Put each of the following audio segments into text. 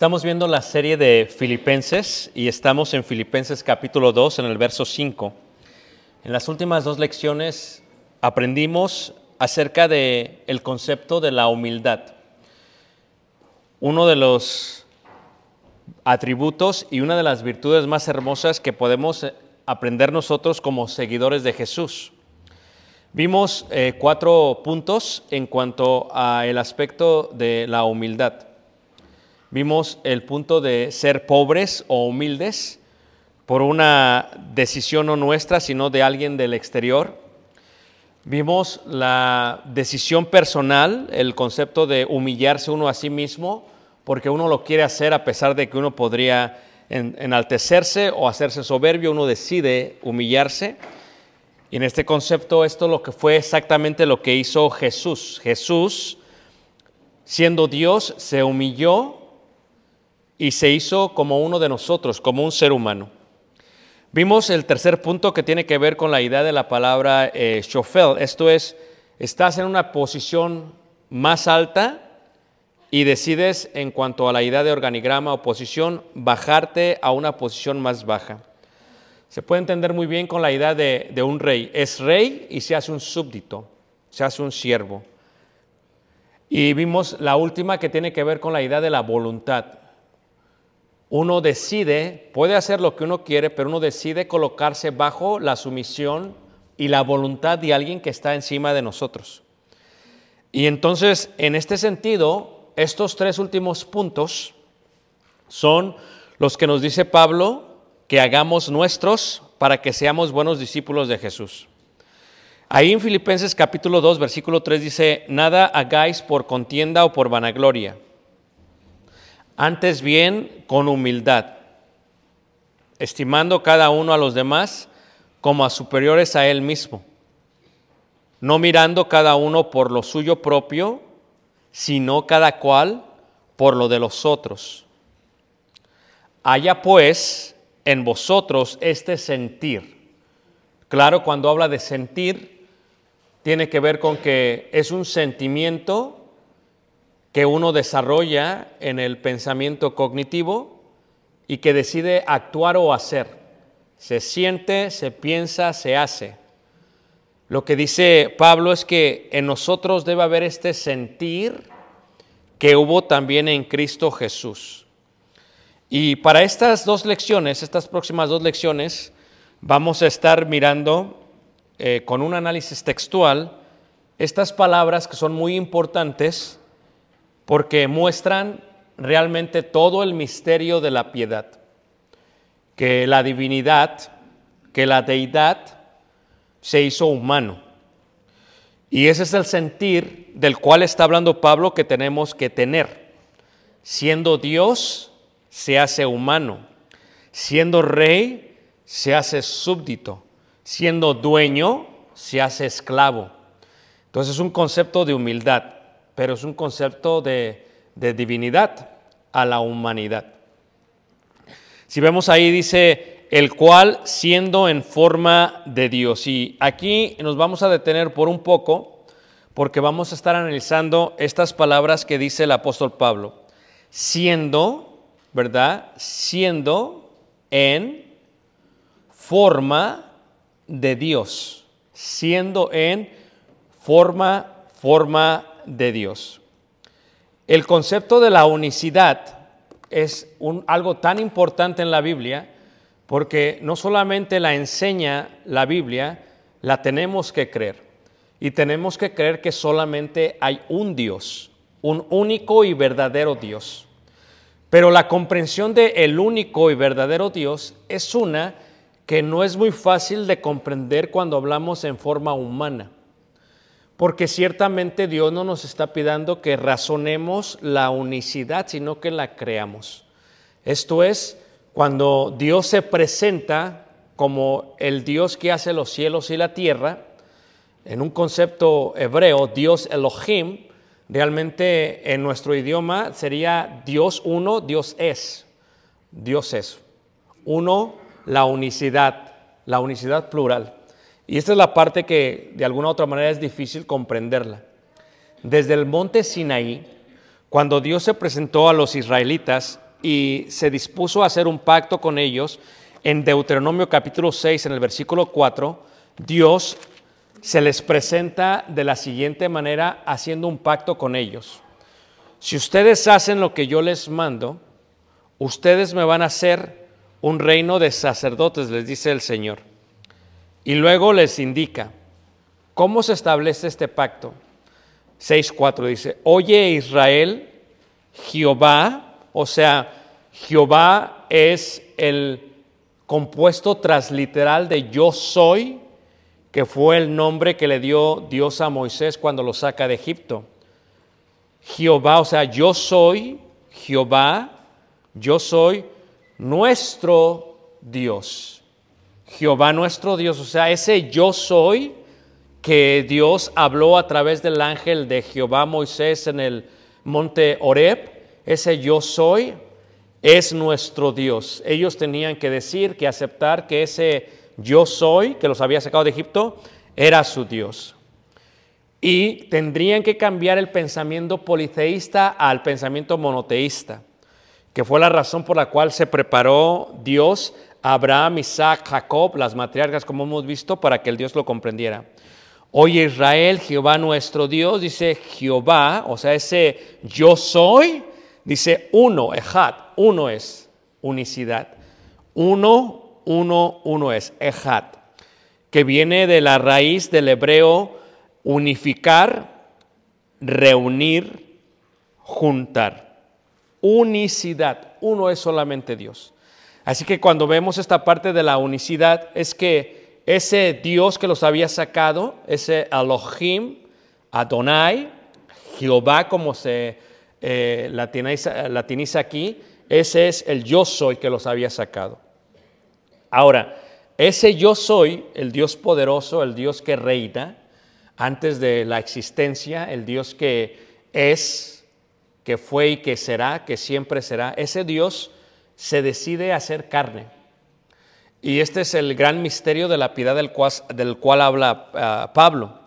Estamos viendo la serie de Filipenses y estamos en Filipenses capítulo 2 en el verso 5. En las últimas dos lecciones aprendimos acerca de el concepto de la humildad. Uno de los atributos y una de las virtudes más hermosas que podemos eh, aprender nosotros como seguidores de Jesús. Vimos eh, cuatro puntos en cuanto al aspecto de la humildad. Vimos el punto de ser pobres o humildes por una decisión no nuestra, sino de alguien del exterior. Vimos la decisión personal, el concepto de humillarse uno a sí mismo, porque uno lo quiere hacer a pesar de que uno podría en- enaltecerse o hacerse soberbio, uno decide humillarse. Y en este concepto esto lo que fue exactamente lo que hizo Jesús. Jesús, siendo Dios, se humilló y se hizo como uno de nosotros, como un ser humano. Vimos el tercer punto que tiene que ver con la idea de la palabra eh. Esto es, estás en una posición más alta y decides en cuanto a la idea de organigrama o posición, bajarte a una posición más baja. Se puede entender muy bien con la idea de, de un rey. Es rey y se hace un súbdito, se hace un siervo. Y vimos la última que tiene que ver con la idea de la voluntad. Uno decide, puede hacer lo que uno quiere, pero uno decide colocarse bajo la sumisión y la voluntad de alguien que está encima de nosotros. Y entonces, en este sentido, estos tres últimos puntos son los que nos dice Pablo que hagamos nuestros para que seamos buenos discípulos de Jesús. Ahí en Filipenses capítulo 2, versículo 3 dice, nada hagáis por contienda o por vanagloria, antes bien con humildad, estimando cada uno a los demás como a superiores a él mismo, no mirando cada uno por lo suyo propio, sino cada cual por lo de los otros. Haya pues en vosotros este sentir. Claro, cuando habla de sentir, tiene que ver con que es un sentimiento que uno desarrolla en el pensamiento cognitivo y que decide actuar o hacer. Se siente, se piensa, se hace. Lo que dice Pablo es que en nosotros debe haber este sentir que hubo también en Cristo Jesús. Y para estas dos lecciones, estas próximas dos lecciones, vamos a estar mirando eh, con un análisis textual estas palabras que son muy importantes porque muestran realmente todo el misterio de la piedad, que la divinidad, que la deidad se hizo humano. Y ese es el sentir del cual está hablando Pablo que tenemos que tener. Siendo Dios, se hace humano. Siendo rey, se hace súbdito. Siendo dueño, se hace esclavo. Entonces es un concepto de humildad, pero es un concepto de, de divinidad a la humanidad. Si vemos ahí dice, el cual siendo en forma de Dios. Y aquí nos vamos a detener por un poco, porque vamos a estar analizando estas palabras que dice el apóstol Pablo. Siendo, ¿verdad? Siendo en forma de Dios. Siendo en forma, forma de Dios. El concepto de la unicidad es algo tan importante en la Biblia porque no solamente la enseña la Biblia, la tenemos que creer. Y tenemos que creer que solamente hay un Dios, un único y verdadero Dios. Pero la comprensión de el único y verdadero Dios es una que no es muy fácil de comprender cuando hablamos en forma humana. Porque ciertamente Dios no nos está pidiendo que razonemos la unicidad, sino que la creamos. Esto es, cuando Dios se presenta como el Dios que hace los cielos y la tierra, en un concepto hebreo, Dios Elohim, realmente en nuestro idioma sería Dios uno, Dios es. Dios es. Uno, la unicidad, la unicidad plural. Y esta es la parte que de alguna otra manera es difícil comprenderla. Desde el monte Sinaí, cuando Dios se presentó a los israelitas y se dispuso a hacer un pacto con ellos, en Deuteronomio capítulo 6, en el versículo 4, Dios se les presenta de la siguiente manera haciendo un pacto con ellos. Si ustedes hacen lo que yo les mando, ustedes me van a hacer un reino de sacerdotes, les dice el Señor. Y luego les indica, ¿cómo se establece este pacto? 6.4 dice, oye Israel, Jehová, o sea, Jehová es el compuesto transliteral de yo soy, que fue el nombre que le dio Dios a Moisés cuando lo saca de Egipto. Jehová, o sea, yo soy Jehová, yo soy nuestro Dios. Jehová nuestro Dios, o sea, ese yo soy que Dios habló a través del ángel de Jehová Moisés en el monte Oreb, ese yo soy es nuestro Dios. Ellos tenían que decir, que aceptar que ese yo soy, que los había sacado de Egipto, era su Dios. Y tendrían que cambiar el pensamiento politeísta al pensamiento monoteísta, que fue la razón por la cual se preparó Dios Abraham, Isaac, Jacob, las matriarcas, como hemos visto, para que el Dios lo comprendiera. Oye Israel, Jehová nuestro Dios, dice Jehová, o sea, ese yo soy, dice uno, ejad, uno es unicidad. Uno, uno, uno es ejad, que viene de la raíz del hebreo unificar, reunir, juntar. Unicidad, uno es solamente Dios. Así que cuando vemos esta parte de la unicidad, es que ese Dios que los había sacado, ese Elohim, Adonai, Jehová, como se eh, latiniza, latiniza aquí, ese es el yo soy que los había sacado. Ahora, ese yo soy, el Dios poderoso, el Dios que reina antes de la existencia, el Dios que es, que fue y que será, que siempre será, ese Dios se decide hacer carne. Y este es el gran misterio de la piedad del cual, del cual habla ah, Pablo.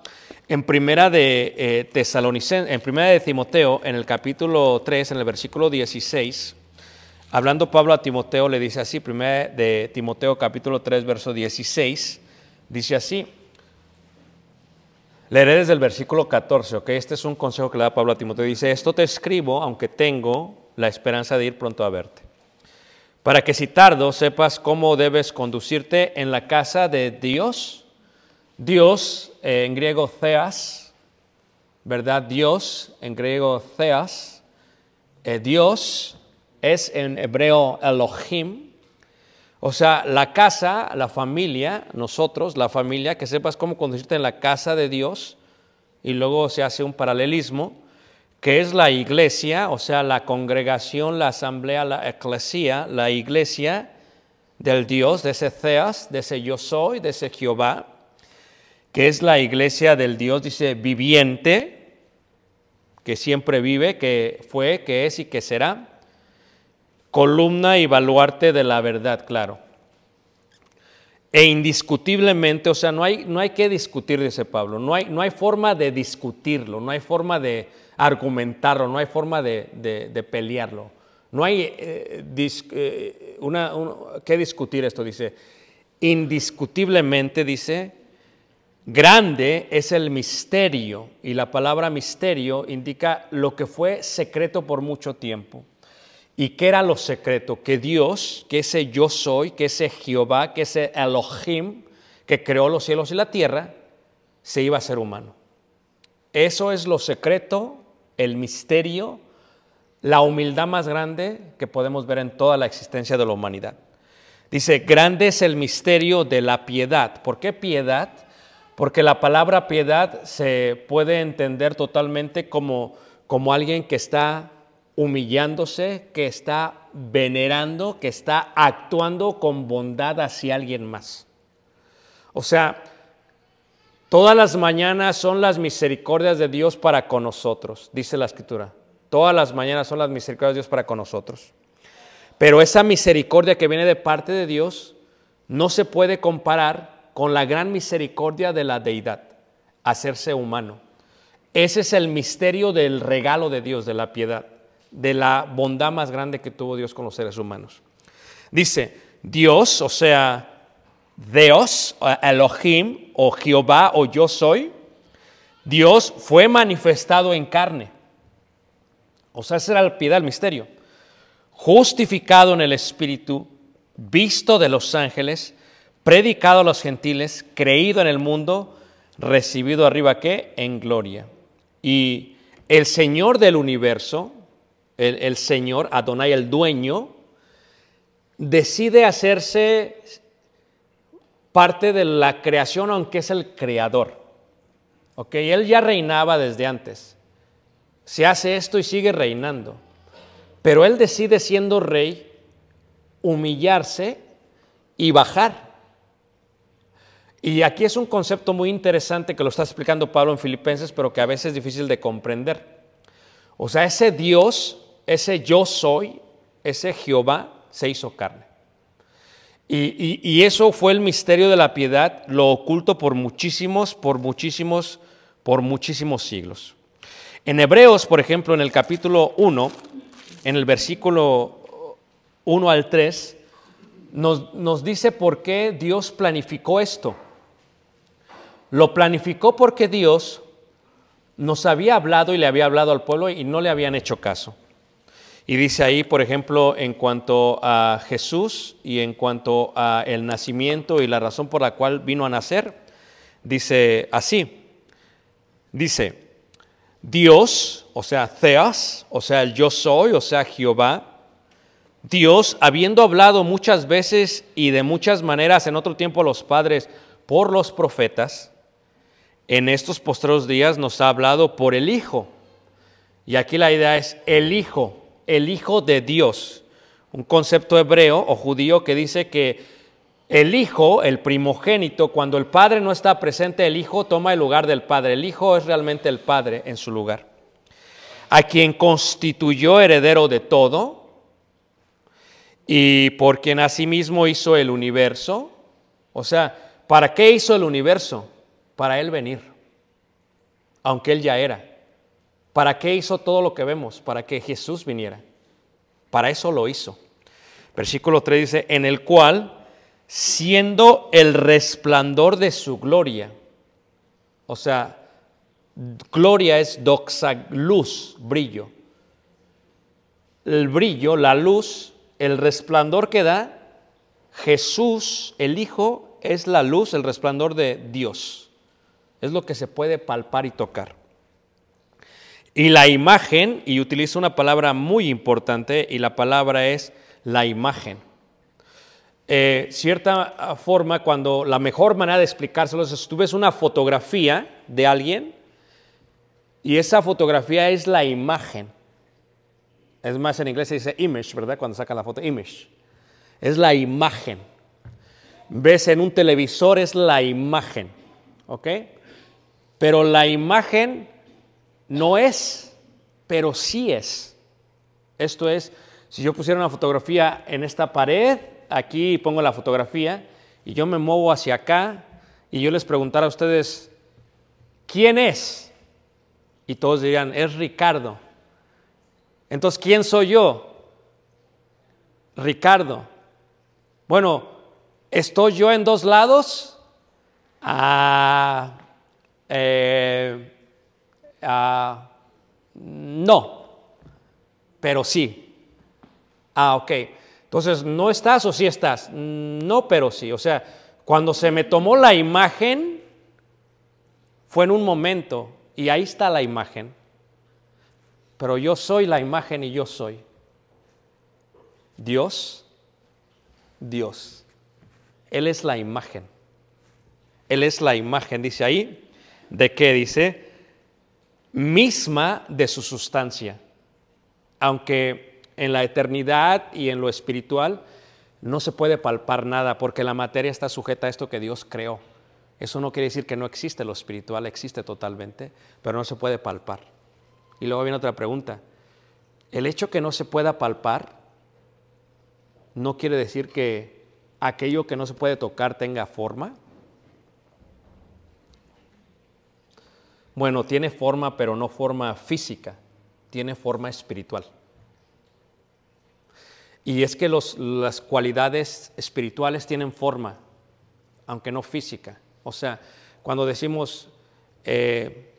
En primera de eh, en primera de Timoteo, en el capítulo 3, en el versículo 16, hablando Pablo a Timoteo, le dice así, primera de Timoteo capítulo 3, verso 16, dice así, leeré desde el versículo 14, ok, este es un consejo que le da Pablo a Timoteo, dice, esto te escribo, aunque tengo la esperanza de ir pronto a verte para que si tardo sepas cómo debes conducirte en la casa de Dios. Dios, eh, en griego theas, ¿verdad? Dios, en griego theas, Eh, Dios es en hebreo Elohim, o sea, la casa, la familia, nosotros, la familia, que sepas cómo conducirte en la casa de Dios, y luego se hace un paralelismo, que es la iglesia, o sea, la congregación, la asamblea, la eclesía, la iglesia del Dios, de ese Theas, de ese yo soy, de ese Jehová, que es la iglesia del Dios, dice, viviente, que siempre vive, que fue, que es y que será columna y baluarte de la verdad, claro. E indiscutiblemente, o sea, no hay, no hay que discutir, dice Pablo, no hay, no hay forma de discutirlo, no hay forma de argumentarlo, no hay forma de, de- pelearlo. No hay eh, eh, una, un- que discutir esto, dice. Indiscutiblemente, dice, Grande es el misterio y la palabra misterio indica lo que fue secreto por mucho tiempo. ¿Y qué era lo secreto? Que Dios, que ese yo soy, que ese Jehová, que ese Elohim, que creó los cielos y la tierra, se iba a ser humano. Eso es lo secreto, el misterio, la humildad más grande que podemos ver en toda la existencia de la humanidad. Dice, grande es el misterio de la piedad. ¿Por qué piedad? Porque la palabra piedad se puede entender totalmente como, como alguien que está humillándose, que está venerando, que está actuando con bondad hacia alguien más. O sea, todas las mañanas son las misericordias de Dios para con nosotros, dice la escritura. Todas las mañanas son las misericordias de Dios para con nosotros. Pero esa misericordia que viene de parte de Dios no se puede comparar con la gran misericordia de la deidad, hacerse humano. Ese es el misterio del regalo de Dios, de la piedad, de la bondad más grande que tuvo Dios con los seres humanos. Dice, Dios, o sea, Dios, o Elohim, o Jehová, o yo soy, Dios fue manifestado en carne. O sea, esa era la piedad, el misterio justificado en el Espíritu, visto de los ángeles, predicado a los gentiles, creído en el mundo, recibido arriba qué? En gloria. Y el Señor del universo, el Señor, Adonai, el dueño, decide hacerse parte de la creación, aunque es el creador. Ok, él ya reinaba desde antes. Se hace esto y sigue reinando. Pero él decide siendo rey humillarse y bajar. Y aquí es un concepto muy interesante que lo está explicando Pablo en Filipenses, pero que a veces es difícil de comprender. O sea, ese Dios, ese yo soy, ese Jehová, se hizo carne. Y, eso fue el misterio de la piedad, lo oculto por muchísimos, por muchísimos, por muchísimos siglos. En Hebreos, por ejemplo, en el capítulo 1, en el versículo 1 al 3, nos, nos dice por qué Dios planificó esto. Lo planificó porque Dios nos había hablado y le había hablado al pueblo y no le habían hecho caso. Y dice ahí, por ejemplo, en cuanto a Jesús y en cuanto a el nacimiento y la razón por la cual vino a nacer, dice así. Dice, Dios, o sea, Theos, o sea, el yo soy, o sea, Jehová, Dios, habiendo hablado muchas veces y de muchas maneras en otro tiempo a los padres por los profetas, en estos postreros días nos ha hablado por el Hijo. Y aquí la idea es el Hijo, el Hijo de Dios. Un concepto hebreo o judío que dice que el Hijo, el primogénito, cuando el Padre no está presente, el Hijo toma el lugar del Padre. El Hijo es realmente el Padre en su lugar. A quien constituyó heredero de todo y por quien asimismo hizo el universo. O sea, ¿para qué hizo el universo? Para Él venir, aunque Él ya era. ¿Para qué hizo todo lo que vemos? Para que Jesús viniera. Para eso lo hizo. Versículo 3 dice, en el cual, siendo el resplandor de su gloria, o sea, gloria es doxa, luz, brillo. El brillo, la luz, el resplandor que da, Jesús, el Hijo, es la luz, el resplandor de Dios. Es lo que se puede palpar y tocar. Y la imagen, y utilizo una palabra muy importante, y la palabra es la imagen. Eh, cierta forma, cuando la mejor manera de explicárselo es tú ves una fotografía de alguien y esa fotografía es la imagen. Es más, en inglés se dice image, ¿verdad? Cuando saca la foto, image. Es la imagen. Ves en un televisor, es la imagen. ¿Ok? Pero la imagen no es, pero sí es. Esto es, si yo pusiera una fotografía en esta pared, aquí pongo la fotografía y yo me muevo hacia acá y yo les preguntara a ustedes, ¿quién es? Y todos dirían, es Ricardo. Entonces, ¿quién soy yo? Ricardo. Bueno, ¿estoy yo en dos lados? Ah, eh, ah, no, pero sí. Ah, ok. Entonces, ¿no estás o sí estás? No, pero sí. O sea, cuando se me tomó la imagen, fue en un momento, y ahí está la imagen, pero yo soy la imagen y yo soy. Dios, Dios. Él es la imagen. Él es la imagen, dice ahí, ¿de qué dice? Misma de su sustancia. Aunque en la eternidad y en lo espiritual no se puede palpar nada porque la materia está sujeta a esto que Dios creó. Eso no quiere decir que no existe lo espiritual, existe totalmente, pero no se puede palpar. Y luego viene otra pregunta. El hecho que no se pueda palpar no quiere decir que aquello que no se puede tocar tenga forma. Bueno, tiene forma, pero no forma física, tiene forma espiritual. Y es que las cualidades espirituales tienen forma, aunque no física. O sea, cuando decimos, eh,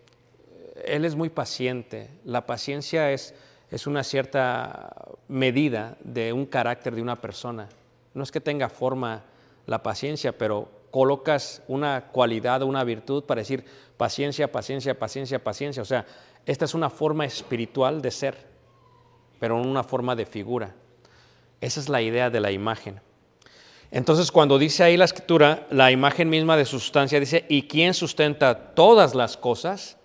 Él es muy paciente, la paciencia es, es una cierta medida de un carácter de una persona. No es que tenga forma la paciencia, pero colocas una cualidad o una virtud para decir paciencia, paciencia, paciencia, paciencia. O sea, esta es una forma espiritual de ser, pero una forma de figura. Esa es la idea de la imagen. Entonces, cuando dice ahí la escritura, la imagen misma de sustancia dice, ¿y quién sustenta todas las cosas?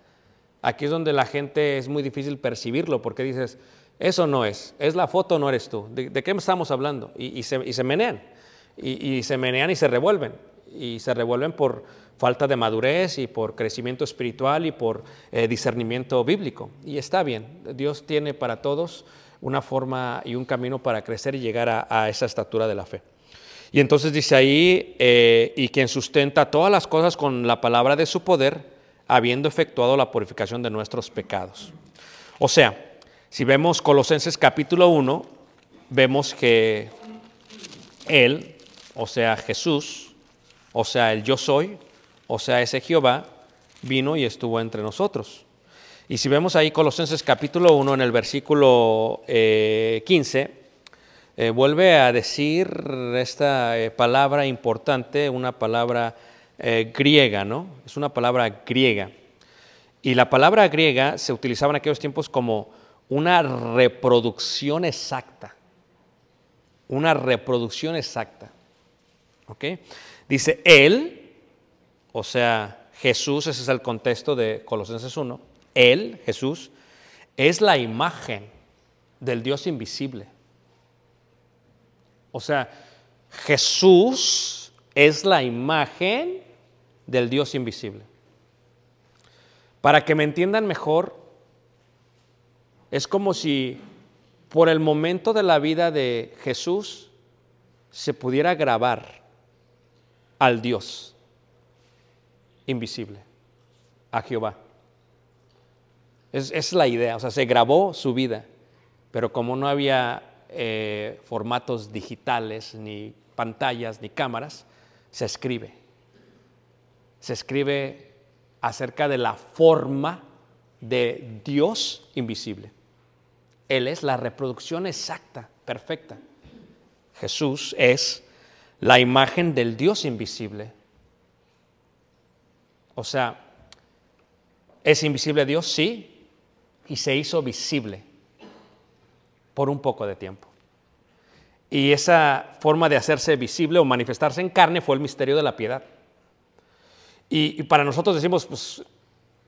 Aquí es donde la gente es muy difícil percibirlo, porque dices, eso no es, es la foto, no eres tú. ¿De, qué estamos hablando? Y, se, menean, y, se menean y se revuelven, y se revuelven por falta de madurez y por crecimiento espiritual y por eh, discernimiento bíblico. Y está bien, Dios tiene para todos una forma y un camino para crecer y llegar a esa estatura de la fe. Y entonces dice ahí, eh, y quien sustenta todas las cosas con la palabra de su poder, habiendo efectuado la purificación de nuestros pecados. O sea, si vemos Colosenses capítulo 1, vemos que Él, o sea Jesús, o sea el yo soy, o sea ese Jehová, vino y estuvo entre nosotros. Y si vemos ahí Colosenses capítulo 1 en el versículo 15, eh, eh, vuelve a decir esta eh, palabra importante, una palabra eh, griega, ¿no? Es una palabra griega. Y la palabra griega se utilizaba en aquellos tiempos como una reproducción exacta. Una reproducción exacta. ¿Ok? Dice Él, o sea, Jesús, ese es el contexto de Colosenses 1. Él, Jesús, es la imagen del Dios invisible. O sea, Jesús es la imagen del Dios invisible. Para que me entiendan mejor, es como si por el momento de la vida de Jesús se pudiera grabar al Dios invisible, a Jehová. Es, es, la idea, o sea, se grabó su vida, pero como no había eh, formatos digitales, ni pantallas, ni cámaras, se escribe. Se escribe acerca de la forma de Dios invisible. Él es la reproducción exacta, perfecta. Jesús es la imagen del Dios invisible. O sea, ¿es invisible Dios? Sí. y se hizo visible por un poco de tiempo. Y esa forma de hacerse visible o manifestarse en carne fue el misterio de la piedad. Y, para nosotros decimos, pues,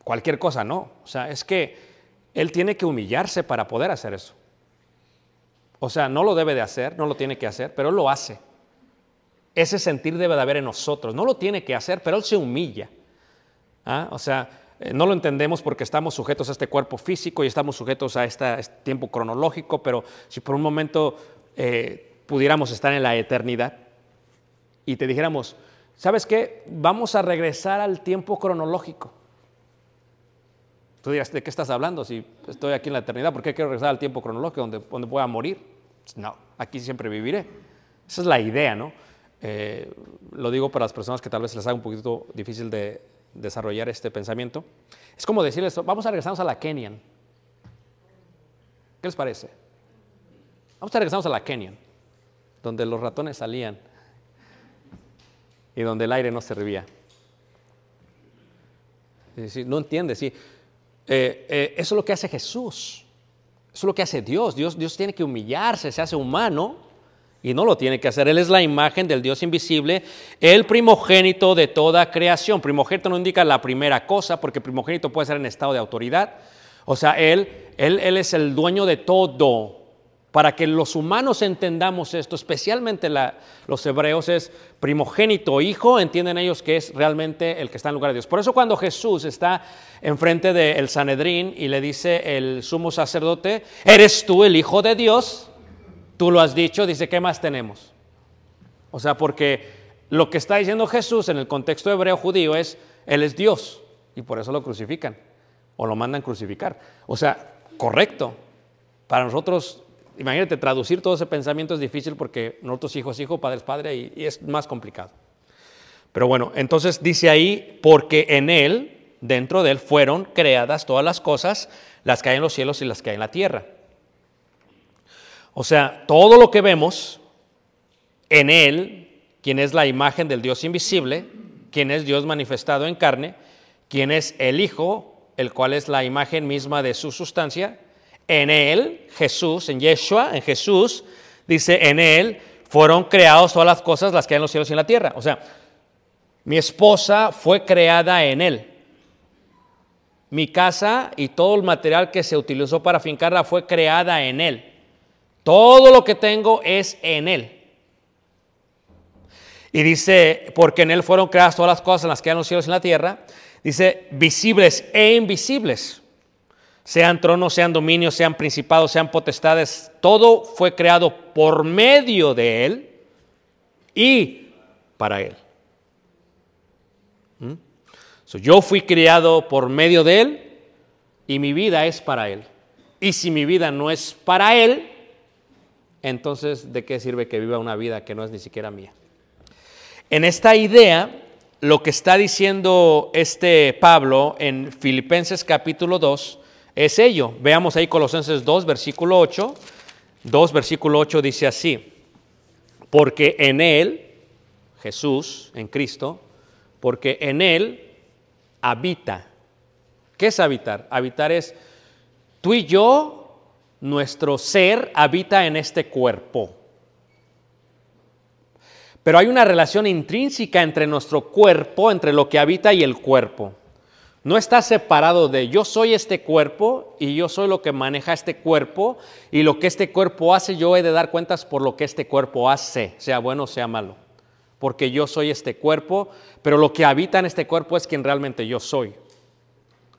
cualquier cosa, no. O sea, es que Él tiene que humillarse para poder hacer eso. O sea, no lo debe de hacer, no lo tiene que hacer, pero Él lo hace. Ese sentir debe de haber en nosotros. No lo tiene que hacer, pero Él se humilla. ¿Ah? O sea, eh, no lo entendemos porque estamos sujetos a este cuerpo físico y estamos sujetos a este tiempo cronológico, pero si por un momento eh, pudiéramos estar en la eternidad y te dijéramos, ¿sabes qué? Vamos a regresar al tiempo cronológico. Tú dirás, ¿de qué estás hablando? Si estoy aquí en la eternidad, ¿por qué quiero regresar al tiempo cronológico donde, donde voy a morir? No, aquí siempre viviré. Esa es la idea, ¿no? Eh, lo digo para las personas que tal vez les haga un poquito difícil de desarrollar este pensamiento. Es como decirles, vamos a regresarnos a la Kenyan. ¿Qué les parece? Vamos a regresarnos a la Kenyan, donde los ratones salían y donde el aire no servía. Sí, no entiende, sí. Eh, eh, eso es lo que hace Jesús. Eso es lo que hace Dios. Dios. Dios tiene que humillarse, se hace humano y no lo tiene que hacer. Él es la imagen del Dios invisible, el primogénito de toda creación. Primogénito no indica la primera cosa, porque primogénito puede ser en estado de autoridad. O sea, él, él, él es el dueño de todo. Para que los humanos entendamos esto, especialmente los hebreos, es primogénito, hijo, entienden ellos que es realmente el que está en lugar de Dios. Por eso cuando Jesús está enfrente del Sanedrín y le dice el sumo sacerdote, ¿eres tú el hijo de Dios? Tú lo has dicho, dice, ¿qué más tenemos? O sea, porque lo que está diciendo Jesús en el contexto hebreo judío es, Él es Dios, y por eso lo crucifican, o lo mandan crucificar. O sea, correcto. Para nosotros, imagínate, traducir todo ese pensamiento es difícil porque nosotros hijos, hijo, padre es padre, y, y es más complicado. Pero bueno, entonces dice ahí, porque en Él, dentro de Él, fueron creadas todas las cosas, las que hay en los cielos y las que hay en la tierra. O sea, todo lo que vemos en Él, quien es la imagen del Dios invisible, quien es Dios manifestado en carne, quien es el Hijo, el cual es la imagen misma de su sustancia, en Él, Jesús, en Yeshua, en Jesús, dice, en Él fueron creadas todas las cosas, las que hay en los cielos y en la tierra. O sea, mi esposa fue creada en Él. Mi casa y todo el material que se utilizó para fincarla fue creada en Él. Todo lo que tengo es en Él. Y dice, porque en Él fueron creadas todas las cosas en las que hay en los cielos y en la tierra. Dice, visibles e invisibles. Sean tronos, sean dominios, sean principados, sean potestades. Todo fue creado por medio de Él y para Él. ¿Mm? So, yo fui criado por medio de Él y mi vida es para Él. Y si mi vida no es para Él, entonces ¿de qué sirve que viva una vida que no es ni siquiera mía? En esta idea, lo que está diciendo este Pablo en Filipenses capítulo 2 es ello. Veamos ahí Colosenses 2, versículo 8. 2, versículo 8 dice así, porque en Él, Jesús, en Cristo, porque en Él habita. ¿Qué es habitar? Habitar es tú y yo, nuestro ser habita en este cuerpo. Pero hay una relación intrínseca entre nuestro cuerpo, entre lo que habita y el cuerpo. No está separado de yo soy este cuerpo y yo soy lo que maneja este cuerpo y lo que este cuerpo hace yo he de dar cuentas por lo que este cuerpo hace, sea bueno o sea malo. Porque yo soy este cuerpo, pero lo que habita en este cuerpo es quien realmente yo soy.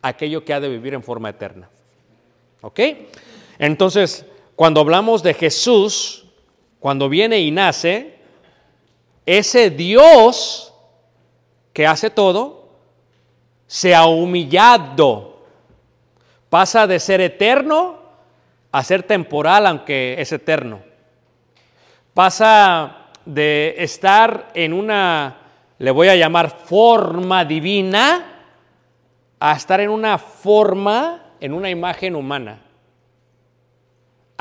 Aquello que ha de vivir en forma eterna. ¿Ok? Entonces, cuando hablamos de Jesús, cuando viene y nace, ese Dios que hace todo, se ha humillado. Pasa de ser eterno a ser temporal, aunque es eterno. Pasa de estar en una, le voy a llamar forma divina, a estar en una forma, en una imagen humana.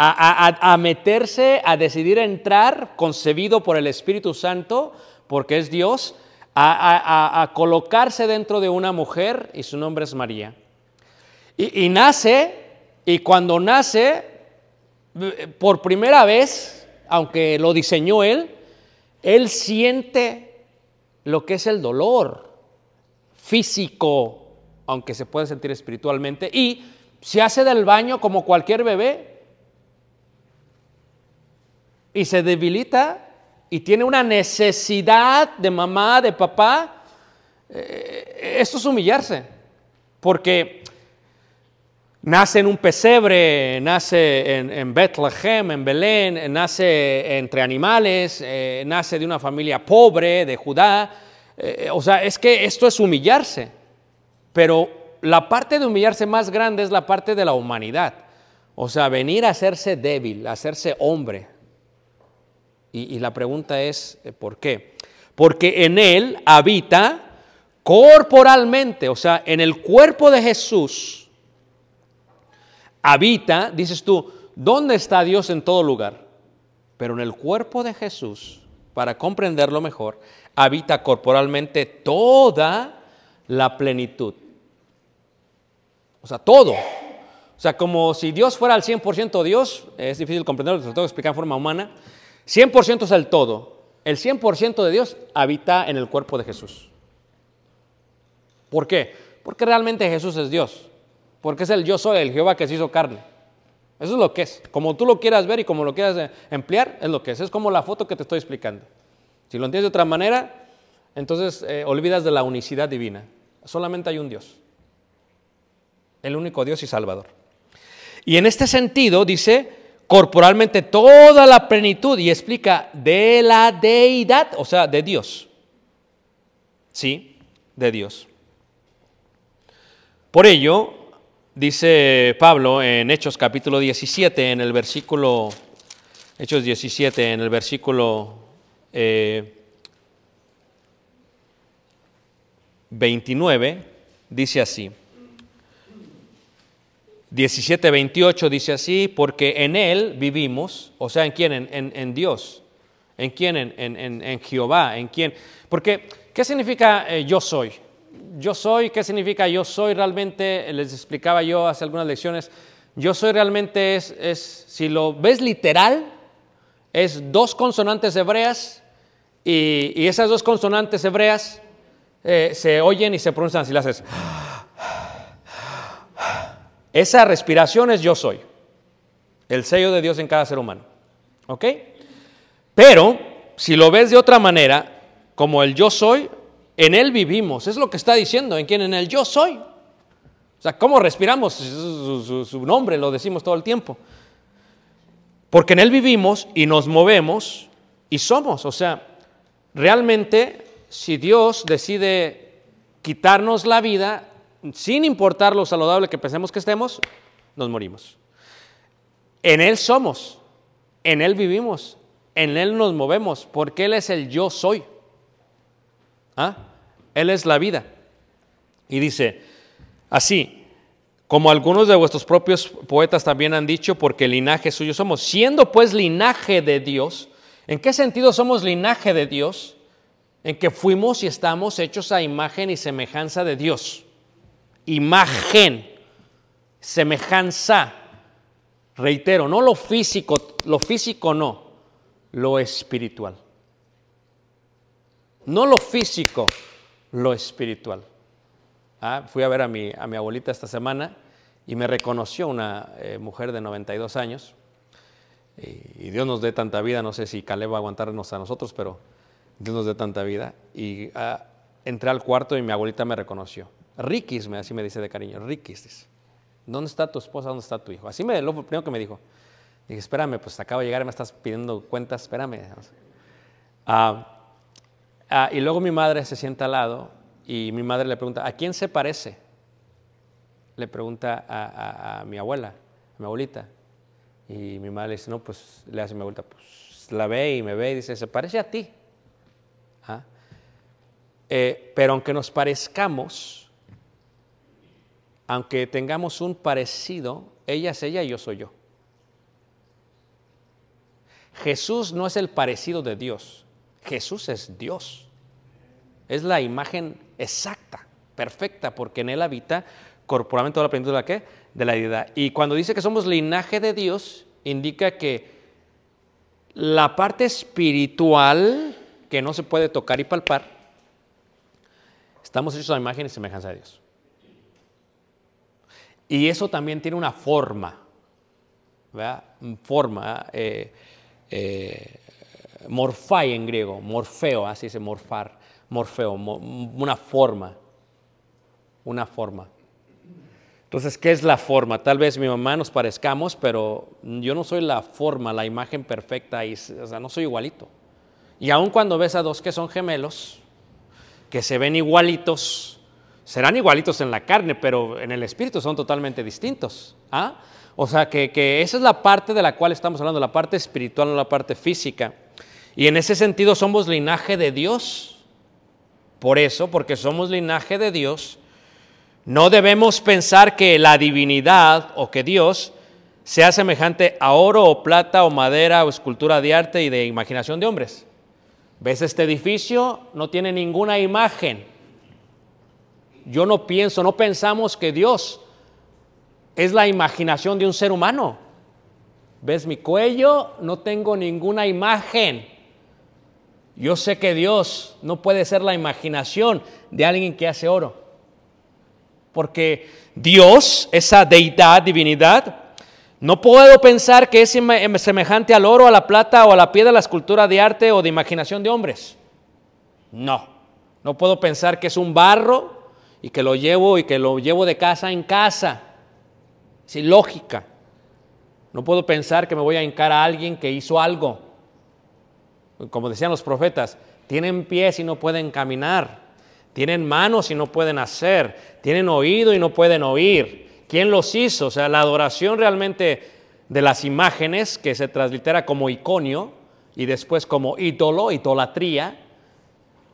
A, meterse, a decidir entrar, concebido por el Espíritu Santo, porque es Dios, a, colocarse dentro de una mujer y su nombre es María. Y, y nace Y cuando nace, por primera vez, aunque lo diseñó él, él siente lo que es el dolor físico, aunque se puede sentir espiritualmente, y se hace del baño como cualquier bebé y se debilita y tiene una necesidad de mamá, de papá. Eh, esto es humillarse, porque nace en un pesebre, nace en, Bethlehem, en Belén, nace entre animales, eh, nace de una familia pobre de Judá. Eh, o sea, es que esto es humillarse, pero la parte de humillarse más grande es la parte de la humanidad. O sea, venir a hacerse débil, a hacerse hombre. Y, la pregunta es, eh, ¿por qué? Porque en él habita corporalmente, o sea, en el cuerpo de Jesús, habita, dices tú, ¿dónde está Dios en todo lugar? Pero en el cuerpo de Jesús, para comprenderlo mejor, habita corporalmente toda la plenitud. O sea, todo. O sea, como si Dios fuera al 100% Dios, es difícil comprenderlo, lo tengo que explicar en forma humana. 100% es el todo. El 100% de Dios habita en el cuerpo de Jesús. ¿Por qué? Porque realmente Jesús es Dios. Porque es el yo soy, el Jehová que se hizo carne. Eso es lo que es. Como tú lo quieras ver y como lo quieras eh, emplear, es lo que es. Es como la foto que te estoy explicando. Si lo entiendes de otra manera, entonces eh, olvidas de la unicidad divina. Solamente hay un Dios. El único Dios y Salvador. Y en este sentido dice, corporalmente toda la plenitud y explica de la deidad, o sea, de Dios. Sí, de Dios. Por ello, dice Pablo en Hechos capítulo 17, en el versículo, Hechos 17, en el versículo eh, 29, dice así. 17, 28 dice así, porque en Él vivimos, o sea, ¿en quién? En, en- Dios. ¿En quién? En, en- Jehová. ¿En quién? Porque, ¿qué significa eh, yo soy? Yo soy, ¿qué significa yo soy realmente? Les explicaba yo hace algunas lecciones. Yo soy realmente es, es si lo ves literal, es dos consonantes hebreas y, y esas dos consonantes hebreas eh, se oyen y se pronuncian si las haces. Esa respiración es yo soy. El sello de Dios en cada ser humano. ¿Ok? Pero, si lo ves de otra manera, como el yo soy, en Él vivimos. Es lo que está diciendo, en quien en el yo soy. O sea, ¿cómo respiramos? Su nombre lo decimos todo el tiempo. Porque en Él vivimos y nos movemos y somos. O sea, realmente, si Dios decide quitarnos la vida, sin importar lo saludable que pensemos que estemos, nos morimos. En Él somos, en Él vivimos, en Él nos movemos, porque Él es el yo soy. ¿Ah? Él es la vida. Y dice, así, como algunos de vuestros propios poetas también han dicho, porque linaje suyo somos, siendo pues linaje de Dios, ¿en qué sentido somos linaje de Dios? En que fuimos y estamos hechos a imagen y semejanza de Dios. Imagen, semejanza. Reitero, no lo físico, lo físico no, lo espiritual. No lo físico, lo espiritual. Ah, fui a ver a mi, a mi abuelita esta semana y me reconoció una eh, mujer de 92 años. Y, Dios nos dé tanta vida, no sé si Caleb va a aguantarnos a nosotros, pero Dios nos dé tanta vida. Y ah, entré al cuarto y mi abuelita me reconoció. Riquis, así me dice de cariño, Riquis. dice. ¿Dónde está tu esposa? ¿Dónde está tu hijo? Así me lo primero que me dijo. Dije, espérame, pues acabo de llegar me estás pidiendo cuentas, espérame. Ah, ah, y luego mi madre se sienta al lado y mi madre le pregunta, ¿a quién se parece? Le pregunta a, mi abuela, a mi abuelita. Y mi madre le dice, no, pues le hace mi abuelita, pues la ve y me ve y dice, se parece a ti. Ah. Eh, pero aunque nos parezcamos, aunque tengamos un parecido, ella es ella y yo soy yo. Jesús no es el parecido de Dios, Jesús es Dios. Es la imagen exacta, perfecta, porque en Él habita corporalmente toda la plenitud de la qué? De la deidad. Y cuando dice que somos linaje de Dios, indica que la parte espiritual que no se puede tocar y palpar, estamos hechos a imagen y semejanza de Dios. Y eso también tiene una forma, ¿verdad? Forma, eh, eh, morfai en griego, morfeo, así se morfar, morfeo, mo- una forma, una forma. Entonces, ¿qué es la forma? Tal vez mi mamá nos parezcamos, pero yo no soy la forma, la imagen perfecta, y, o sea, no soy igualito. Y aun cuando ves a dos que son gemelos, que se ven igualitos, serán igualitos en la carne, pero en el espíritu son totalmente distintos. ¿ah? O sea, que, que esa es la parte de la cual estamos hablando, la parte espiritual, no la parte física. Y en ese sentido somos linaje de Dios. Por eso, porque somos linaje de Dios, no debemos pensar que la divinidad o que Dios sea semejante a oro o plata o madera o escultura de arte y de imaginación de hombres. ¿Ves este edificio? No tiene ninguna imagen. Yo no pienso, no pensamos que Dios es la imaginación de un ser humano. ¿Ves mi cuello? No tengo ninguna imagen. Yo sé que Dios no puede ser la imaginación de alguien que hace oro. Porque Dios, esa deidad, divinidad, no puedo pensar que es seme- semejante al oro, a la plata o a la piedra, a la escultura de arte o de imaginación de hombres. No, no puedo pensar que es un barro y que lo llevo y que lo llevo de casa en casa. Es ilógica. No puedo pensar que me voy a hincar a alguien que hizo algo. Como decían los profetas, tienen pies y no pueden caminar. Tienen manos y no pueden hacer. Tienen oído y no pueden oír. ¿Quién los hizo? O sea, la adoración realmente de las imágenes, que se translitera como iconio y después como ídolo, idolatría.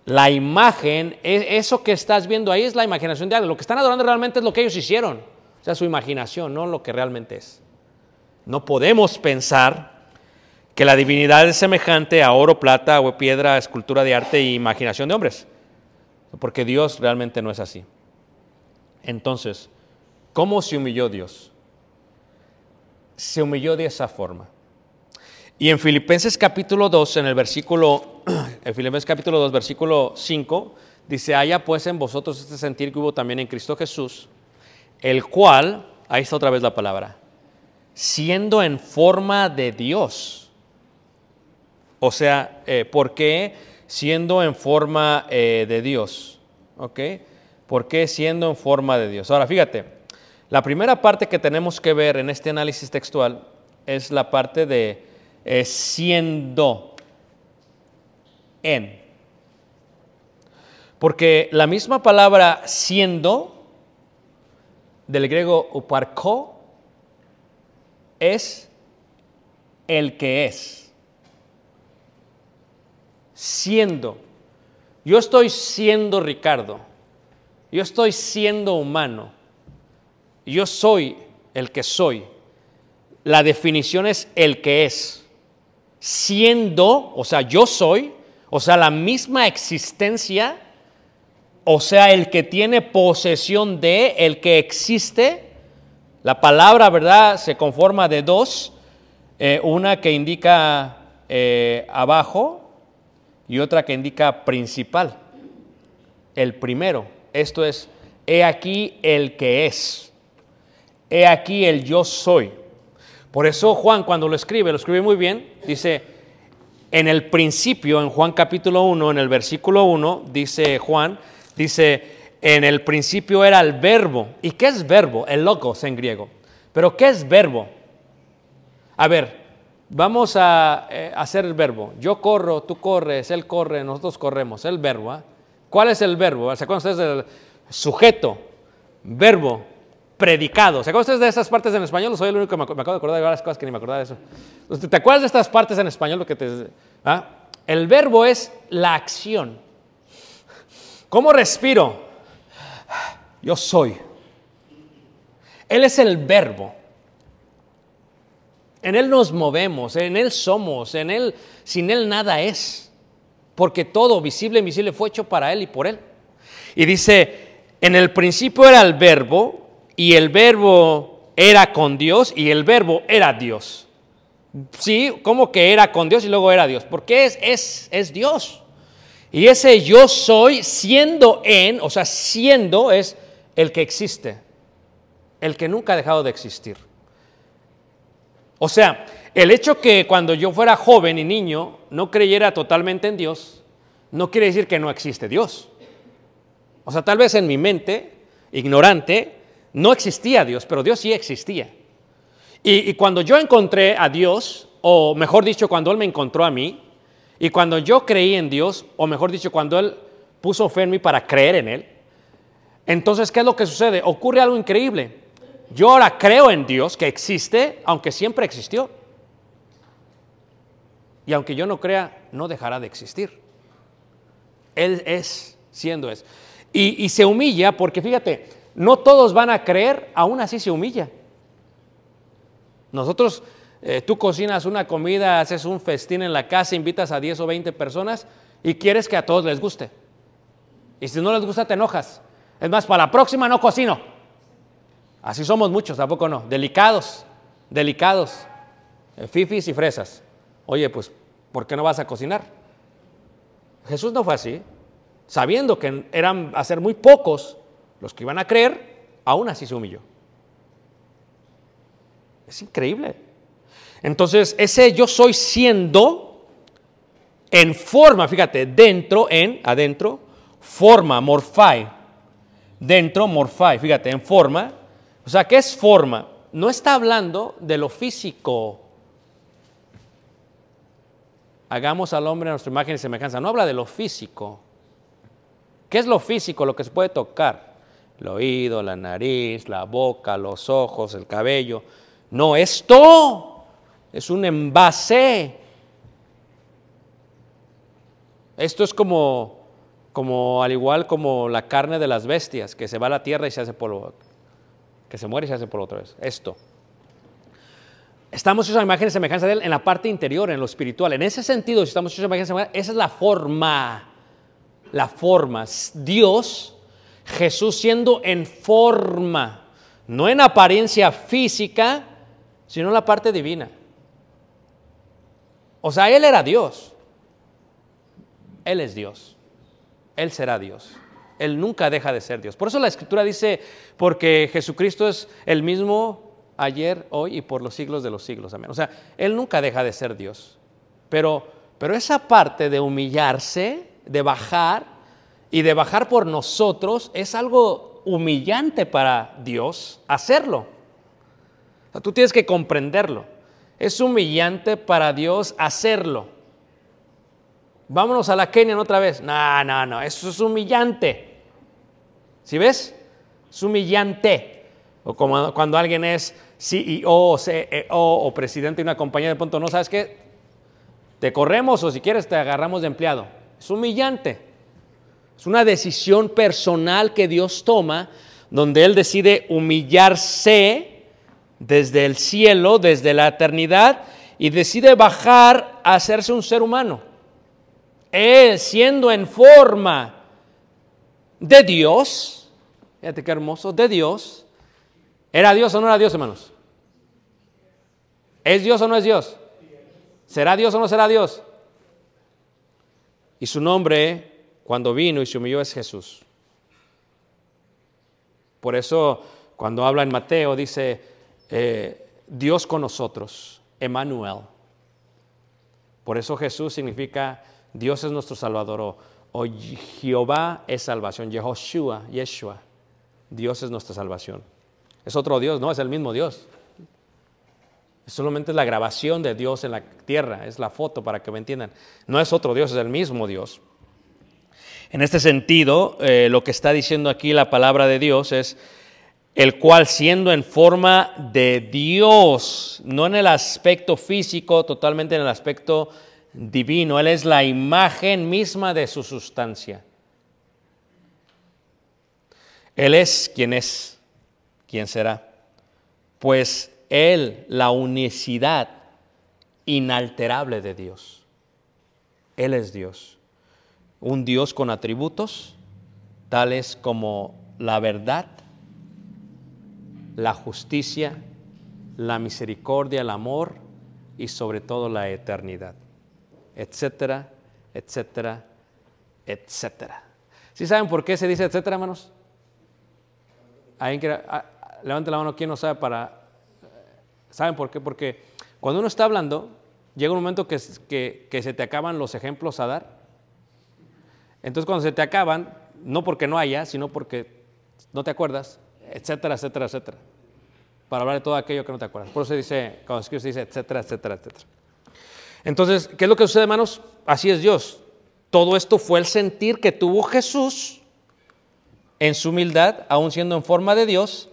La imagen, eso que estás viendo ahí es la imaginación de alguien. Lo que están adorando realmente es lo que ellos hicieron. O sea, su imaginación, no lo que realmente es. No podemos pensar que la divinidad es semejante a oro, plata o piedra, escultura de arte e imaginación de hombres. Porque Dios realmente no es así. Entonces, ¿cómo se humilló Dios? Se humilló de esa forma. Y en Filipenses capítulo 2, en el versículo, en Filipenses capítulo 2, versículo 5, dice, haya pues en vosotros este sentir que hubo también en Cristo Jesús, el cual, ahí está otra vez la palabra, siendo en forma de Dios. O sea, eh, ¿por qué siendo en forma eh, de Dios? ¿Ok? ¿Por qué siendo en forma de Dios? Ahora, fíjate, la primera parte que tenemos que ver en este análisis textual es la parte de eh, siendo en. Porque la misma palabra siendo del griego uparko es el que es. Siendo. Yo estoy siendo Ricardo. Yo estoy siendo humano. Yo soy el que soy. La definición es el que es. Siendo, o sea, yo soy, o sea, la misma existencia, o sea, el que tiene posesión de, el que existe. La palabra, ¿verdad?, se conforma de dos. Eh, una que indica eh, abajo y otra que indica principal. El primero, esto es, he aquí el que es. He aquí el yo soy. Por eso Juan cuando lo escribe, lo escribe muy bien, dice, en el principio, en Juan capítulo 1, en el versículo 1, dice Juan, dice, en el principio era el verbo. ¿Y qué es verbo? El logos en griego. Pero ¿qué es verbo? A ver, vamos a eh, hacer el verbo. Yo corro, tú corres, él corre, nosotros corremos. El verbo. ¿ah? ¿Cuál es el verbo? ¿Se acuerdan ustedes del sujeto, verbo, predicado? ¿Se acuerdan de esas partes en español? Soy el único que me acabo de acordar de varias cosas que ni me acordaba de eso. ¿Te acuerdas de estas partes en español? Lo que te, ¿ah? El verbo es la acción. ¿Cómo respiro? Yo soy. Él es el verbo. En Él nos movemos, en Él somos, en Él, sin Él nada es. Porque todo, visible e invisible, fue hecho para Él y por Él. Y dice, en el principio era el verbo, y el verbo era con Dios y el verbo era Dios. Sí, como que era con Dios y luego era Dios, porque es, es, es Dios. Y ese yo soy siendo en, o sea, siendo es el que existe, el que nunca ha dejado de existir. O sea, el hecho que cuando yo fuera joven y niño no creyera totalmente en Dios, no quiere decir que no existe Dios. O sea, tal vez en mi mente, ignorante, no existía Dios, pero Dios sí existía. Y, cuando yo encontré a Dios, o mejor dicho, cuando Él me encontró a mí, y cuando yo creí en Dios, o mejor dicho, cuando Él puso fe en mí para creer en Él, entonces, ¿qué es lo que sucede? Ocurre algo increíble. Yo ahora creo en Dios que existe, aunque siempre existió. Y aunque yo no crea, no dejará de existir. Él es, siendo es. Y se humilla porque, fíjate, no todos van a creer, aún así se humilla. Nosotros, eh, tú cocinas una comida, haces un festín en la casa, invitas a 10 o 20 personas y quieres que a todos les guste. Y si no les gusta, te enojas. Es más, para la próxima no cocino. Así somos muchos, tampoco no. Delicados, delicados. Eh, Fifis y fresas. Oye, pues, ¿por qué no vas a cocinar? Jesús no fue así. Sabiendo que eran a ser muy pocos los que iban a creer, aún así se humilló. Es increíble. Entonces, ese yo soy siendo en forma, fíjate, dentro, en, adentro, forma, morfai. Dentro, morfai, fíjate, en forma. O sea, ¿qué es forma? No está hablando de lo físico. Hagamos al hombre a nuestra imagen y semejanza. No habla de lo físico. ¿Qué es lo físico? Lo que se puede tocar. El oído, la nariz, la boca, los ojos, el cabello. No, esto es un envase. Esto es como, como al igual como la carne de las bestias, que se va a la tierra y se hace polvo, que se muere y se hace polvo otra vez. Esto. Estamos hechos a imagen y semejanza de Él en la parte interior, en lo espiritual. En ese sentido, si estamos hechos a imagen y semejanza, esa es la forma. La forma. Dios, Jesús siendo en forma, no en apariencia física, sino en la parte divina. O sea, Él era Dios. Él es Dios. Él será Dios. Él nunca deja de ser Dios. Por eso la Escritura dice, porque Jesucristo es el mismo ayer, hoy y por los siglos de los siglos. Amén. O sea, Él nunca deja de ser Dios. Pero, pero esa parte de humillarse, de bajar y de bajar por nosotros es algo humillante para Dios hacerlo. Tú tienes que comprenderlo. Es humillante para Dios hacerlo. Vámonos a la Kenia otra vez. No, no, no, eso es humillante. ¿Sí ves? Es humillante. O como cuando alguien es CEO o CEO o presidente de una compañía de punto, no sabes qué, te corremos o si quieres te agarramos de empleado. Es humillante. Es una decisión personal que Dios toma donde Él decide humillarse desde el cielo, desde la eternidad, y decide bajar a hacerse un ser humano. Él siendo en forma de Dios, fíjate qué hermoso, de Dios, ¿era Dios o no era Dios, hermanos? ¿Es Dios o no es Dios? ¿Será Dios o no será Dios? Y su nombre, cuando vino y se humilló, es Jesús. Por eso, cuando habla en Mateo, dice, eh, Dios con nosotros, Emmanuel. Por eso Jesús significa Dios es nuestro Salvador o, Jehová es salvación, Yehoshua, Yeshua. Dios es nuestra salvación. Es otro Dios, no, es el mismo Dios. Solamente es la grabación de Dios en la tierra, es la foto para que me entiendan. No es otro Dios, es el mismo Dios. En este sentido, eh, lo que está diciendo aquí la palabra de Dios es el cual siendo en forma de Dios, no en el aspecto físico, totalmente en el aspecto divino, Él es la imagen misma de su sustancia. Él es quien es, quien será. Pues Él, la unicidad inalterable de Dios. Él es Dios. Un Dios con atributos tales como la verdad, la justicia, la misericordia, el amor y sobre todo la eternidad. Etcétera, etcétera, etcétera. ¿Sí saben por qué se dice etcétera, hermanos? ¿Alguien quiere- ah, levante la mano, ¿quién no sabe para... ¿Saben por qué? Porque cuando uno está hablando, llega un momento que se te acaban los ejemplos a dar. Entonces cuando se te acaban, no porque no haya, sino porque no te acuerdas, etcétera, etcétera, etcétera. Para hablar de todo aquello que no te acuerdas. Por eso dice, cuando escribe se dice etcétera, etcétera, etcétera. Entonces, ¿qué es lo que sucede, hermanos? Así es Dios. Todo esto fue el sentir que tuvo Jesús en su humildad, aún siendo en forma de Dios,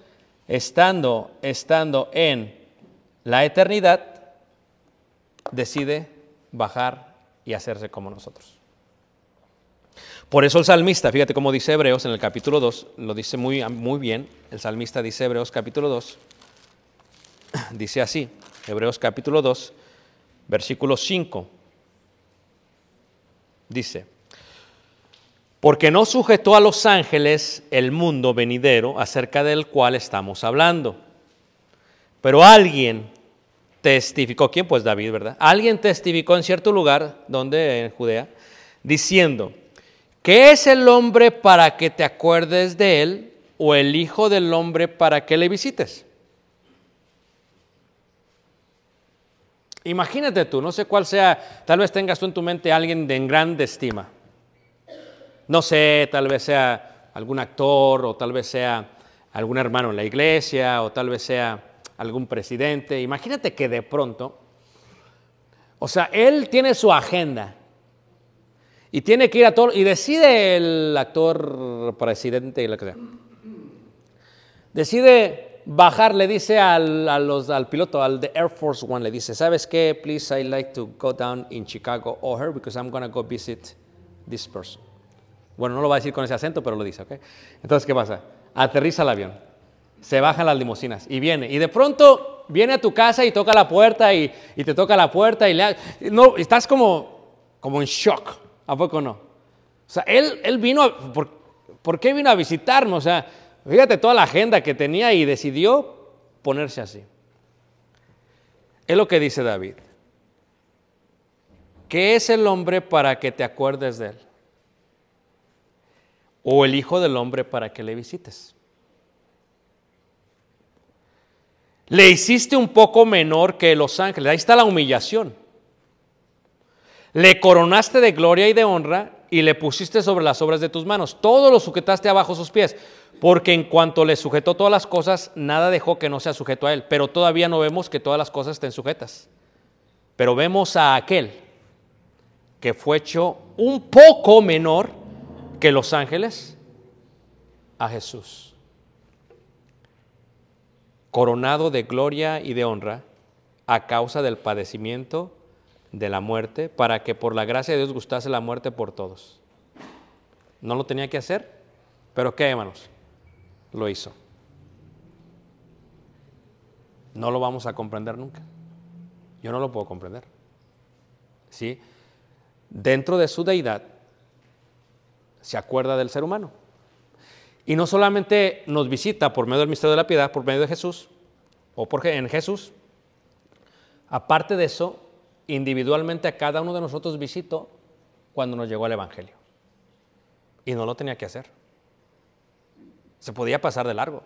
estando, estando en la eternidad, decide bajar y hacerse como nosotros. Por eso el salmista, fíjate cómo dice Hebreos en el capítulo 2, lo dice muy, muy bien, el salmista dice Hebreos capítulo 2, dice así, Hebreos capítulo 2, versículo 5, dice, porque no sujetó a los ángeles el mundo venidero acerca del cual estamos hablando. Pero alguien testificó, ¿quién? Pues David, ¿verdad? Alguien testificó en cierto lugar, donde en Judea, diciendo, ¿qué es el hombre para que te acuerdes de él o el hijo del hombre para que le visites? Imagínate tú, no sé cuál sea, tal vez tengas tú en tu mente a alguien de en grande estima. No sé, tal vez sea algún actor o tal vez sea algún hermano en la iglesia o tal vez sea algún presidente. Imagínate que de pronto, o sea, él tiene su agenda y tiene que ir a todo, y decide el actor, presidente y lo que sea, decide bajar, le dice al, al piloto, al de Air Force One, le dice, ¿sabes qué? Please, I'd like to go down in Chicago O'Hare because I'm going to go visit this person. Bueno, no lo va a decir con ese acento, pero lo dice, ¿ok? Entonces, ¿qué pasa? Aterriza el avión, se bajan las limusinas y viene. Y de pronto viene a tu casa y toca la puerta y, te toca la puerta y le no, estás como, como en shock, ¿a poco no? O sea, él, él vino, a- ¿por, ¿por qué vino a visitarnos? O sea, fíjate toda la agenda que tenía y decidió ponerse así. Es lo que dice David. ¿Qué es el hombre para que te acuerdes de él? o el Hijo del Hombre para que le visites. Le hiciste un poco menor que los ángeles. Ahí está la humillación. Le coronaste de gloria y de honra y le pusiste sobre las obras de tus manos. Todo lo sujetaste abajo sus pies. Porque en cuanto le sujetó todas las cosas, nada dejó que no sea sujeto a él. Pero todavía no vemos que todas las cosas estén sujetas. Pero vemos a aquel que fue hecho un poco menor que los ángeles a Jesús. Coronado de gloria y de honra a causa del padecimiento de la muerte, para que por la gracia de Dios gustase la muerte por todos. No lo tenía que hacer, pero ¿qué, hermanos? Lo hizo. No lo vamos a comprender nunca. Yo no lo puedo comprender. ¿Sí? Dentro de su deidad, se acuerda del ser humano. Y no solamente nos visita por medio del misterio de la piedad, por medio de Jesús, o porque en Jesús, aparte de eso, individualmente a cada uno de nosotros visitó cuando nos llegó el Evangelio. Y no lo tenía que hacer. Se podía pasar de largo,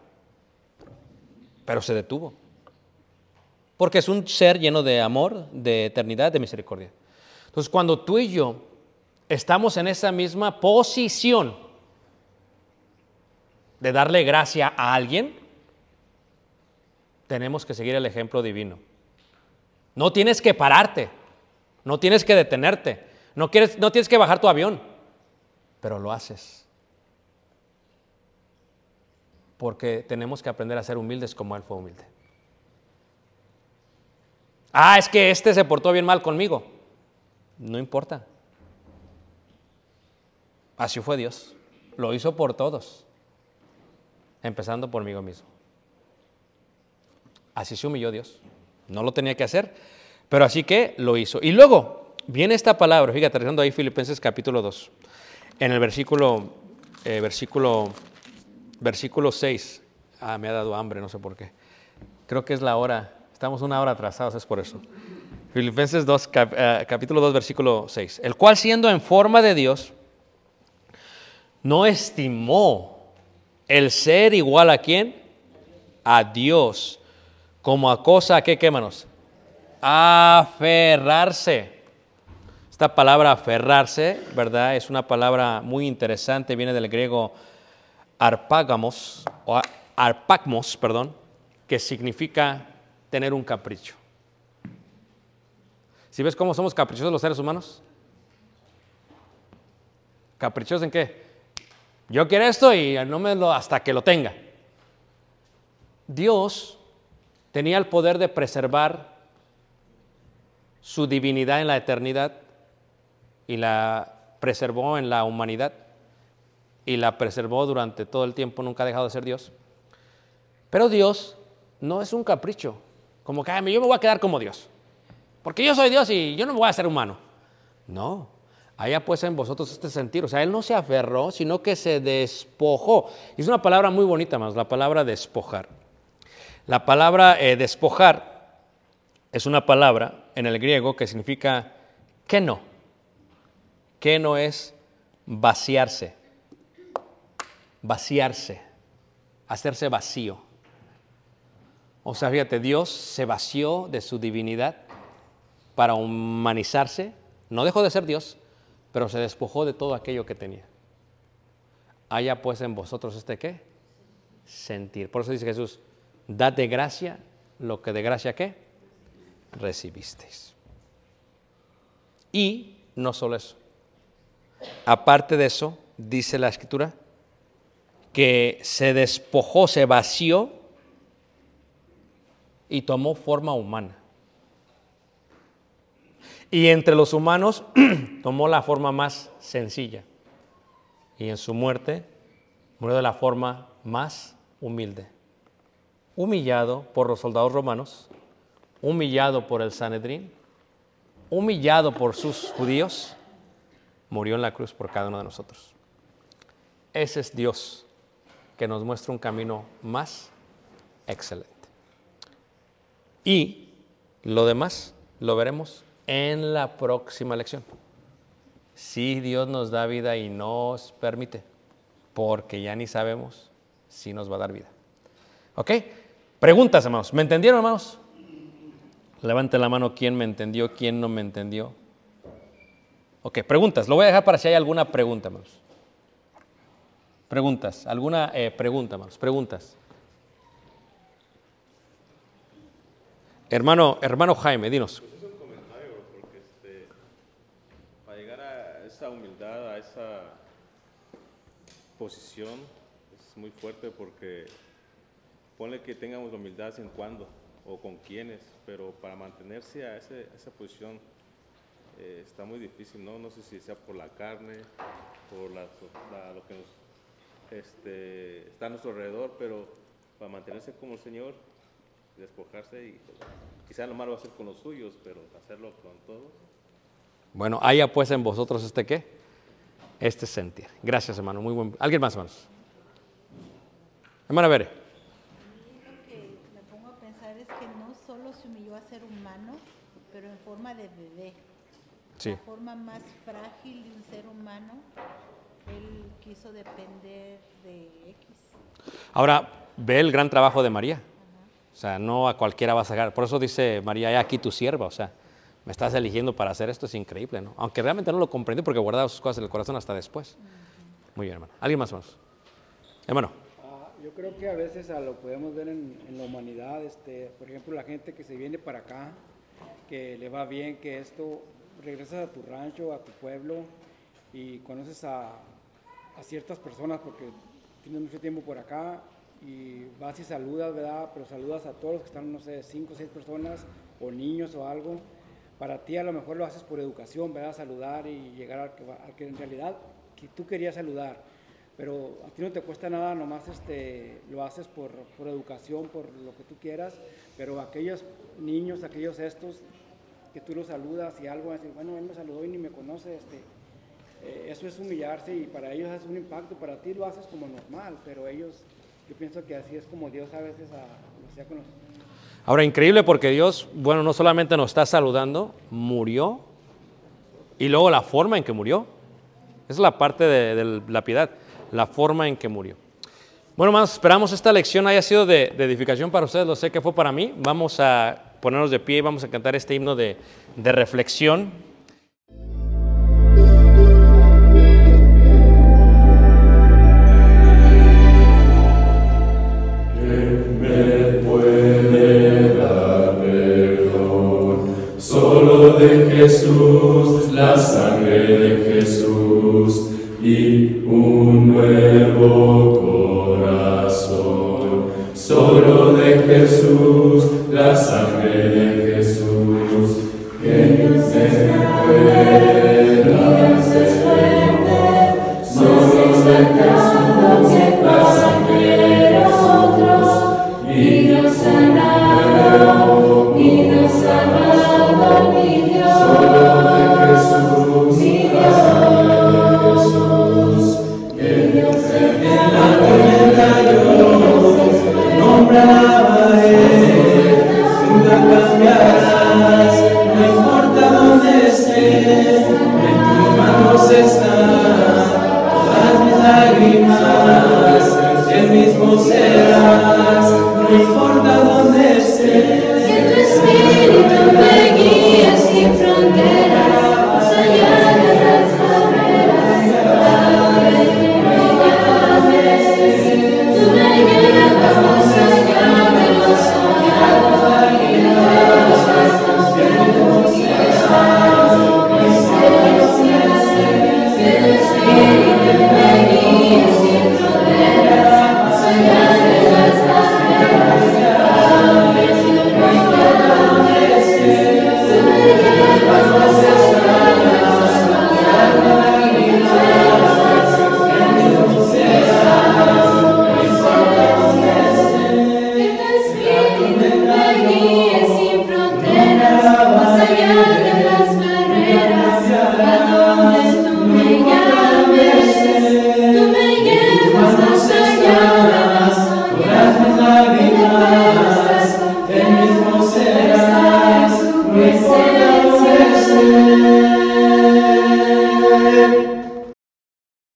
pero se detuvo. Porque es un ser lleno de amor, de eternidad, de misericordia. Entonces, cuando tú y yo estamos en esa misma posición de darle gracia a alguien, tenemos que seguir el ejemplo divino. No tienes que pararte, no tienes que detenerte, no, quieres, no tienes que bajar tu avión, pero lo haces. Porque tenemos que aprender a ser humildes como Él fue humilde. Ah, es que este se portó bien mal conmigo. No importa. Así fue Dios. Lo hizo por todos, empezando por mí mismo. Así se humilló Dios. No lo tenía que hacer, pero así que lo hizo. Y luego viene esta palabra, fíjate, regresando ahí Filipenses capítulo 2, en el versículo, eh, versículo, versículo 6. Ah, me ha dado hambre, no sé por qué. Creo que es la hora. Estamos una hora atrasados, es por eso. Filipenses 2, cap- eh, capítulo 2, versículo 6. El cual siendo en forma de Dios, no estimó el ser igual a quién? A Dios. Como a cosa que, ¿qué manos? Aferrarse. Esta palabra aferrarse, ¿verdad? Es una palabra muy interesante, viene del griego arpagamos, o arpagmos, perdón, que significa tener un capricho. ¿Si ves cómo somos caprichosos los seres humanos? ¿Caprichosos en qué? Yo quiero esto y no me lo hasta que lo tenga. Dios tenía el poder de preservar su divinidad en la eternidad y la preservó en la humanidad y la preservó durante todo el tiempo, nunca ha dejado de ser Dios. Pero Dios no es un capricho, como que "Ay, yo me voy a quedar como Dios, porque yo soy Dios y yo no me voy a hacer humano. No, haya pues en vosotros este sentir, o sea, Él no se aferró, sino que se despojó. Es una palabra muy bonita, más la palabra despojar. La palabra eh, despojar es una palabra en el griego que significa que no. Que no es vaciarse. Vaciarse. Hacerse vacío. O sea, fíjate, Dios se vació de su divinidad para humanizarse. No dejó de ser Dios, pero se despojó de todo aquello que tenía. Haya pues en vosotros este qué? Sentir. Por eso dice Jesús, dad de gracia lo que de gracia qué? Recibisteis. Y no solo eso. Aparte de eso, dice la escritura, que se despojó, se vació y tomó forma humana. Y entre los humanos tomó la forma más sencilla. Y en su muerte murió de la forma más humilde. Humillado por los soldados romanos, humillado por el Sanedrín, humillado por sus judíos, murió en la cruz por cada uno de nosotros. Ese es Dios que nos muestra un camino más excelente. Y lo demás lo veremos en la próxima lección. Si Dios nos da vida y nos permite, porque ya ni sabemos si nos va a dar vida. ¿Ok? Preguntas, hermanos. ¿Me entendieron, hermanos? Levante la mano quién me entendió, quién no me entendió. Ok, preguntas. Lo voy a dejar para si hay alguna pregunta, hermanos. Preguntas. ¿Alguna eh, pregunta, hermanos? Preguntas. Hermano, hermano Jaime, dinos. Es un comentario, porque este, para llegar a esa humildad, a esa posición, es muy fuerte porque ponle que tengamos la humildad en cuando o con quienes, pero para mantenerse a ese- esa posición eh, está muy difícil, ¿no? No sé si sea por la carne, por la, la- lo que nos, este, está a nuestro alrededor, pero para mantenerse como el Señor, despojarse y quizá lo malo va a ser con los suyos, pero hacerlo con todos. Bueno, haya pues en vosotros este qué? Este sentir. Gracias, hermano. Muy buen. ¿Alguien más, hermanos? Hermana Bere. Lo que me pongo a pensar es que no solo se humilló a ser humano, pero en forma de bebé. Sí. La forma más frágil de un ser humano, él quiso depender de X. Ahora, ve el gran trabajo de María. O sea, no a cualquiera vas a sacar. Por eso dice María, he aquí tu sierva. O sea, me estás eligiendo para hacer esto, es increíble, ¿no? Aunque realmente no lo comprendí porque guardaba sus cosas en el corazón hasta después. Muy bien, hermano. ¿Alguien más, hermanos? Hermano. Ah, yo creo que a veces ah, lo podemos ver en, en la humanidad, este, por ejemplo, la gente que se viene para acá, que le va bien, que esto, regresas a tu rancho, a tu pueblo y conoces a, a ciertas personas porque tienes mucho tiempo por acá y vas y saludas, ¿verdad? Pero saludas a todos los que están, no sé, cinco o seis personas o niños o algo. Para ti a lo mejor lo haces por educación, ¿verdad? Saludar y llegar al que, al que en realidad que tú querías saludar pero a ti no te cuesta nada, nomás este, lo haces por, por educación, por lo que tú quieras, pero aquellos niños, aquellos estos, que tú los saludas y algo, así, bueno, él me saludó y ni me conoce, este, eh, eso es humillarse y para ellos es un impacto, para ti lo haces como normal, pero ellos yo pienso que así es como Dios a veces a, lo hacía con. Ahora, increíble porque Dios, bueno, no solamente nos está saludando, murió y luego la forma en que murió. Es la parte de, de la piedad, la forma en que murió. Bueno, hermanos, esperamos esta lección haya sido de, de edificación para ustedes, lo sé que fue para mí. Vamos a ponernos de pie y vamos a cantar este himno de, de reflexión. Solo de Jesús, la sangre de Jesús y un nuevo corazón. Solo de Jesús, la sangre nos